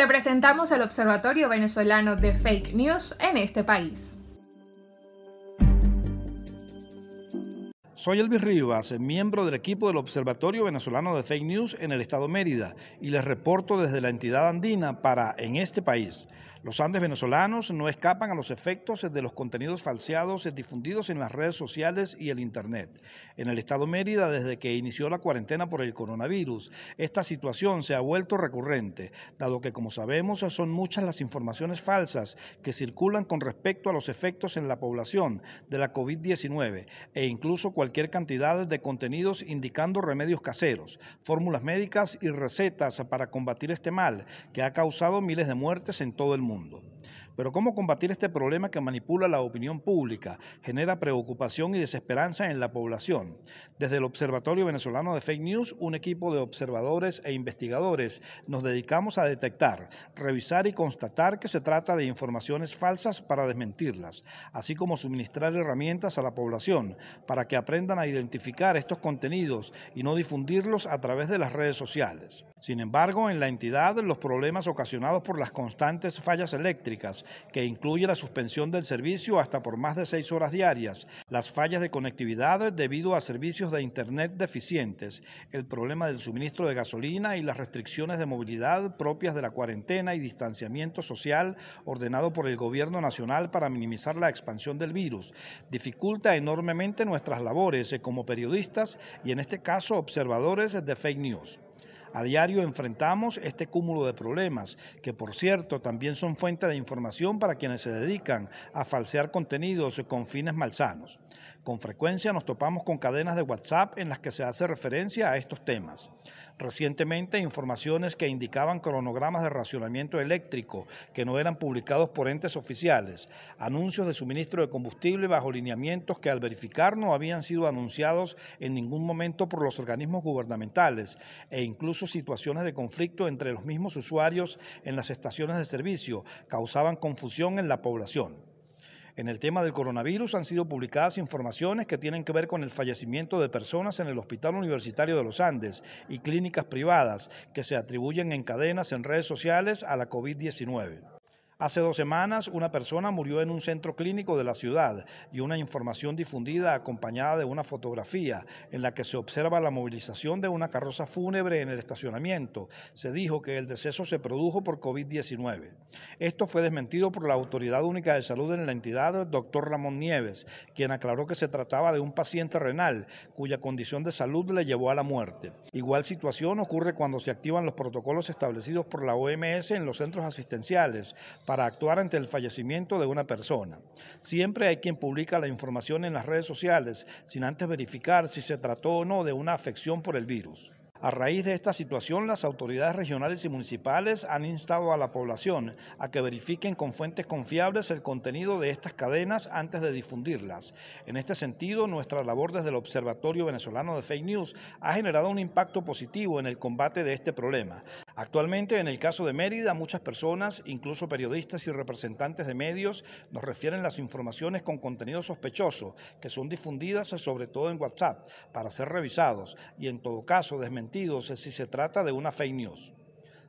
Te presentamos el Observatorio Venezolano de Fake News en este país. Soy Elvis Rivas, miembro del equipo del Observatorio Venezolano de Fake News en el estado Mérida y les reporto desde la entidad andina para En este país. Los Andes venezolanos no escapan a los efectos de los contenidos falseados difundidos en las redes sociales y el Internet. En el estado Mérida, desde que inició la cuarentena por el coronavirus, esta situación se ha vuelto recurrente, dado que, como sabemos, son muchas las informaciones falsas que circulan con respecto a los efectos en la población de la COVID-19 e incluso cualquier cantidad de contenidos indicando remedios caseros, fórmulas médicas y recetas para combatir este mal que ha causado miles de muertes en todo el mundo mundo. Pero ¿cómo combatir este problema que manipula la opinión pública, genera preocupación y desesperanza en la población? Desde el Observatorio Venezolano de Fake News, un equipo de observadores e investigadores nos dedicamos a detectar, revisar y constatar que se trata de informaciones falsas para desmentirlas, así como suministrar herramientas a la población para que aprendan a identificar estos contenidos y no difundirlos a través de las redes sociales. Sin embargo, en la entidad, los problemas ocasionados por las constantes fallas eléctricas que incluye la suspensión del servicio hasta por más de seis horas diarias, las fallas de conectividad debido a servicios de Internet deficientes, el problema del suministro de gasolina y las restricciones de movilidad propias de la cuarentena y distanciamiento social ordenado por el Gobierno Nacional para minimizar la expansión del virus, dificulta enormemente nuestras labores como periodistas y en este caso observadores de fake news. A diario enfrentamos este cúmulo de problemas, que por cierto también son fuente de información para quienes se dedican a falsear contenidos con fines malsanos. Con frecuencia nos topamos con cadenas de WhatsApp en las que se hace referencia a estos temas. Recientemente, informaciones que indicaban cronogramas de racionamiento eléctrico que no eran publicados por entes oficiales, anuncios de suministro de combustible bajo lineamientos que al verificar no habían sido anunciados en ningún momento por los organismos gubernamentales e incluso situaciones de conflicto entre los mismos usuarios en las estaciones de servicio causaban confusión en la población. En el tema del coronavirus han sido publicadas informaciones que tienen que ver con el fallecimiento de personas en el Hospital Universitario de los Andes y clínicas privadas que se atribuyen en cadenas en redes sociales a la COVID-19. Hace dos semanas, una persona murió en un centro clínico de la ciudad y una información difundida acompañada de una fotografía en la que se observa la movilización de una carroza fúnebre en el estacionamiento. Se dijo que el deceso se produjo por COVID-19. Esto fue desmentido por la Autoridad Única de Salud en la entidad, doctor Ramón Nieves, quien aclaró que se trataba de un paciente renal cuya condición de salud le llevó a la muerte. Igual situación ocurre cuando se activan los protocolos establecidos por la OMS en los centros asistenciales para actuar ante el fallecimiento de una persona. Siempre hay quien publica la información en las redes sociales sin antes verificar si se trató o no de una afección por el virus. A raíz de esta situación, las autoridades regionales y municipales han instado a la población a que verifiquen con fuentes confiables el contenido de estas cadenas antes de difundirlas. En este sentido, nuestra labor desde el Observatorio Venezolano de Fake News ha generado un impacto positivo en el combate de este problema. Actualmente, en el caso de Mérida, muchas personas, incluso periodistas y representantes de medios, nos refieren las informaciones con contenido sospechoso que son difundidas sobre todo en WhatsApp para ser revisados y en todo caso desmentidos si se trata de una fake news.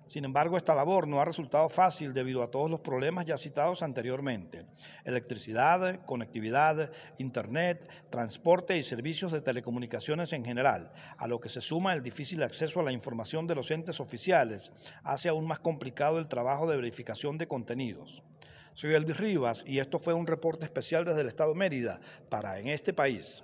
Sin embargo, esta labor no ha resultado fácil debido a todos los problemas ya citados anteriormente. Electricidad, conectividad, Internet, transporte y servicios de telecomunicaciones en general, a lo que se suma el difícil acceso a la información de los entes oficiales, hace aún más complicado el trabajo de verificación de contenidos. Soy Elvis Rivas y esto fue un reporte especial desde el Estado Mérida para En este país.